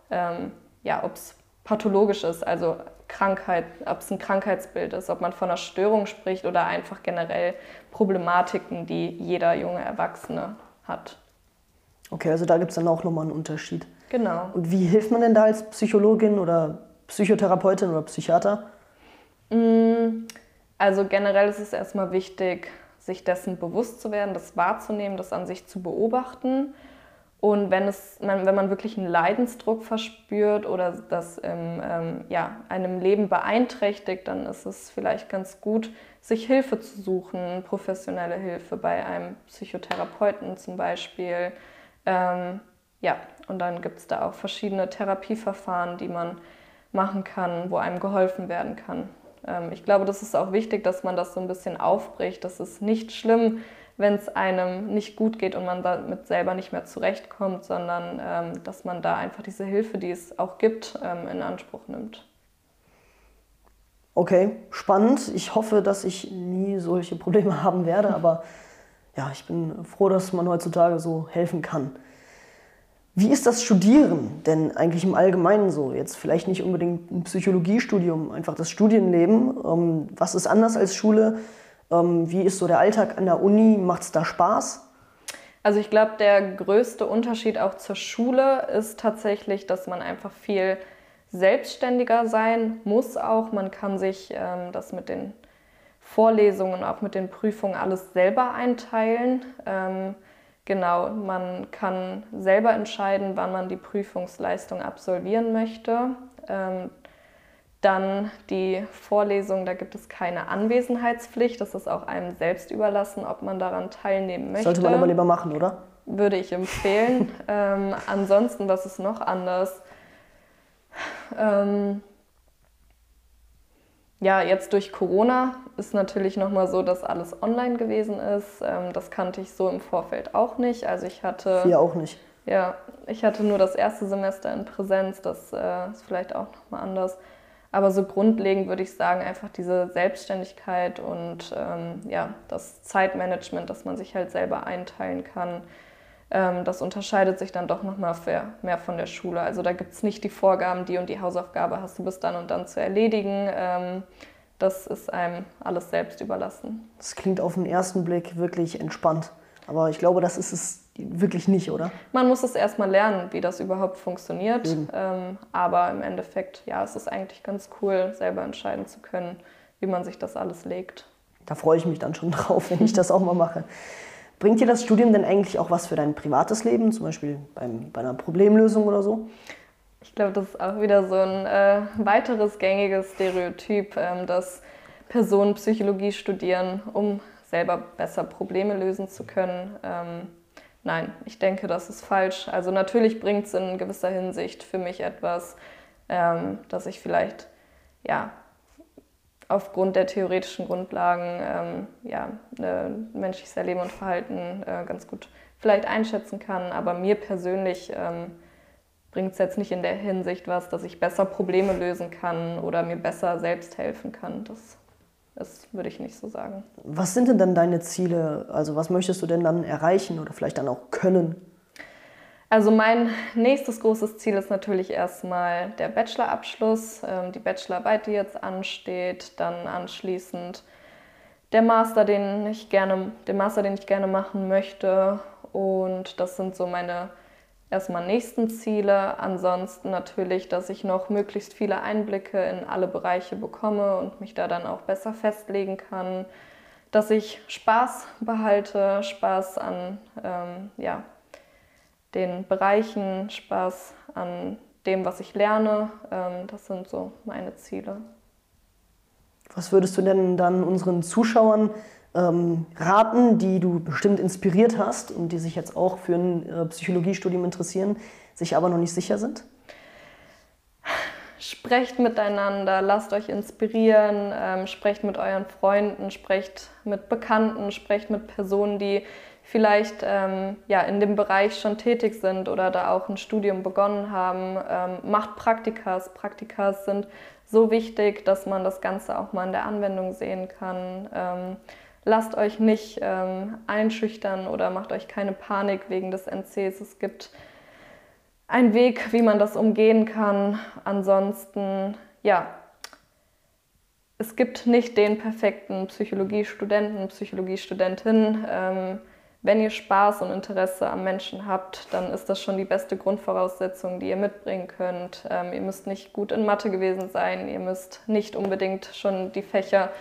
ähm, ja, ob es pathologisch ist, also Krankheit, ob es ein Krankheitsbild ist, ob man von einer Störung spricht oder einfach generell Problematiken, die jeder junge Erwachsene hat. Okay, also da gibt es dann auch nochmal einen Unterschied. Genau. Und wie hilft man denn da als Psychologin oder Psychotherapeutin oder Psychiater? Mm, also generell ist es erstmal wichtig, sich dessen bewusst zu werden, das wahrzunehmen, das an sich zu beobachten. Und wenn, es, wenn man wirklich einen Leidensdruck verspürt oder das im, ähm, ja, einem Leben beeinträchtigt, dann ist es vielleicht ganz gut, sich Hilfe zu suchen, professionelle Hilfe bei einem Psychotherapeuten zum Beispiel. Ähm, ja, und dann gibt es da auch verschiedene Therapieverfahren, die man machen kann, wo einem geholfen werden kann. Ähm, ich glaube, das ist auch wichtig, dass man das so ein bisschen aufbricht. Das ist nicht schlimm, wenn es einem nicht gut geht und man damit selber nicht mehr zurechtkommt, sondern ähm, dass man da einfach diese Hilfe, die es auch gibt, ähm, in Anspruch nimmt. Okay, spannend. Ich hoffe, dass ich nie solche Probleme haben werde, aber ja, ich bin froh, dass man heutzutage so helfen kann. Wie ist das Studieren denn eigentlich im Allgemeinen so? Jetzt vielleicht nicht unbedingt ein Psychologiestudium, einfach das Studienleben. Ähm, was ist anders als Schule? Ähm, wie ist so der Alltag an der Uni? Macht es da Spaß? Also ich glaube, der größte Unterschied auch zur Schule ist tatsächlich, dass man einfach viel selbstständiger sein muss auch. Man kann sich ähm, das mit den Vorlesungen, auch mit den Prüfungen alles selber einteilen. Ähm, Genau, man kann selber entscheiden, wann man die Prüfungsleistung absolvieren möchte. Ähm, Dann die Vorlesung, da gibt es keine Anwesenheitspflicht. Das ist auch einem selbst überlassen, ob man daran teilnehmen möchte. Sollte man aber lieber machen, oder? Würde ich empfehlen. ähm, ansonsten, was ist noch anders? Ähm, ja, jetzt durch Corona ist natürlich nochmal so, dass alles online gewesen ist. Ähm, das kannte ich so im Vorfeld auch nicht. Also ich hatte. Hier auch nicht. Ja, ich hatte nur das erste Semester in Präsenz. Das äh, ist vielleicht auch nochmal anders. Aber so grundlegend würde ich sagen, einfach diese Selbstständigkeit und ähm, ja, das Zeitmanagement, dass man sich halt selber einteilen kann, ähm, das unterscheidet sich dann doch nochmal mehr von der Schule. Also da gibt es nicht die Vorgaben, die und die Hausaufgabe hast du bis dann und dann zu erledigen. Ähm, das ist einem alles selbst überlassen. Das klingt auf den ersten Blick wirklich entspannt. Aber ich glaube, das ist es wirklich nicht, oder? Man muss es erstmal lernen, wie das überhaupt funktioniert. Ähm, aber im Endeffekt, ja, es ist eigentlich ganz cool, selber entscheiden zu können, wie man sich das alles legt. Da freue ich mich dann schon drauf, wenn ich das auch mal mache. Bringt dir das Studium denn eigentlich auch was für dein privates Leben, zum Beispiel beim, bei einer Problemlösung oder so? Ich glaube, das ist auch wieder so ein äh, weiteres gängiges Stereotyp, ähm, dass Personen Psychologie studieren, um selber besser Probleme lösen zu können. Ähm, Nein, ich denke, das ist falsch. Also natürlich bringt es in gewisser Hinsicht für mich etwas, ähm, dass ich vielleicht ja, aufgrund der theoretischen Grundlagen ähm, ja, äh, menschliches Erleben und Verhalten äh, ganz gut vielleicht einschätzen kann. Aber mir persönlich ähm, bringt es jetzt nicht in der Hinsicht was, dass ich besser Probleme lösen kann oder mir besser selbst helfen kann. Das das würde ich nicht so sagen. Was sind denn dann deine Ziele? Also was möchtest du denn dann erreichen oder vielleicht dann auch können? Also mein nächstes großes Ziel ist natürlich erstmal der Bachelorabschluss, ähm, die Bachelorarbeit, die jetzt ansteht, dann anschließend der Master, den ich gerne, den Master, den ich gerne machen möchte. Und das sind so meine erstmal nächsten Ziele. Ansonsten natürlich, dass ich noch möglichst viele Einblicke in alle Bereiche bekomme und mich da dann auch besser festlegen kann. Dass ich Spaß behalte, Spaß an ähm, ja, den Bereichen, Spaß an dem, was ich lerne. Ähm, das sind so meine Ziele. Was würdest du denn dann unseren Zuschauern ähm, raten, die du bestimmt inspiriert hast und die sich jetzt auch für ein äh, Psychologiestudium interessieren, sich aber noch nicht sicher sind? Sprecht miteinander, lasst euch inspirieren, ähm, sprecht mit euren Freunden, sprecht mit Bekannten, sprecht mit Personen, die vielleicht ähm, ja, in dem Bereich schon tätig sind oder da auch ein Studium begonnen haben. Ähm, macht Praktikas. Praktikas sind so wichtig, dass man das Ganze auch mal in der Anwendung sehen kann. Ähm, lasst euch nicht ähm, einschüchtern oder macht euch keine Panik wegen des NCs. Es gibt einen Weg, wie man das umgehen kann. Ansonsten, ja, es gibt nicht den perfekten Psychologiestudenten, Psychologiestudentin. Ähm, wenn ihr Spaß und Interesse am Menschen habt, dann ist das schon die beste Grundvoraussetzung, die ihr mitbringen könnt. Ähm, ihr müsst nicht gut in Mathe gewesen sein, ihr müsst nicht unbedingt schon die Fächer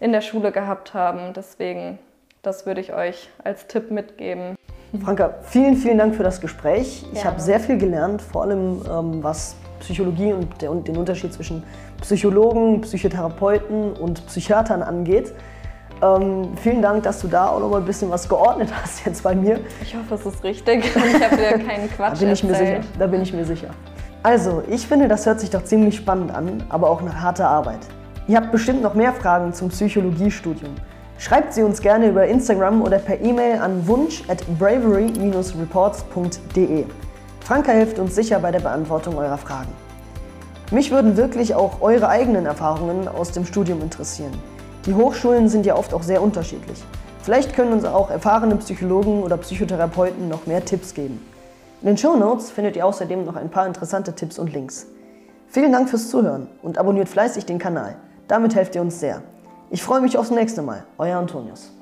in der Schule gehabt haben. Deswegen, das würde ich euch als Tipp mitgeben. Franka, vielen, vielen Dank für das Gespräch. Ich habe sehr viel gelernt, vor allem ähm, was Psychologie und, der, und den Unterschied zwischen Psychologen, Psychotherapeuten und Psychiatern angeht. Ähm, vielen Dank, dass du da auch noch mal ein bisschen was geordnet hast jetzt bei mir. Ich hoffe, es ist richtig und ich habe dir keinen Quatsch da bin ich erzählt. Mir sicher. Da bin ich mir sicher. Also, ich finde, das hört sich doch ziemlich spannend an, aber auch nach harter Arbeit. Ihr habt bestimmt noch mehr Fragen zum Psychologiestudium. Schreibt sie uns gerne über Instagram oder per E-Mail an wunsch at bravery-reports.de. Franka hilft uns sicher bei der Beantwortung eurer Fragen. Mich würden wirklich auch eure eigenen Erfahrungen aus dem Studium interessieren. Die Hochschulen sind ja oft auch sehr unterschiedlich. Vielleicht können uns auch erfahrene Psychologen oder Psychotherapeuten noch mehr Tipps geben. In den Show Notes findet ihr außerdem noch ein paar interessante Tipps und Links. Vielen Dank fürs Zuhören und abonniert fleißig den Kanal. Damit helft ihr uns sehr. Ich freue mich aufs nächste Mal. Euer Antonius.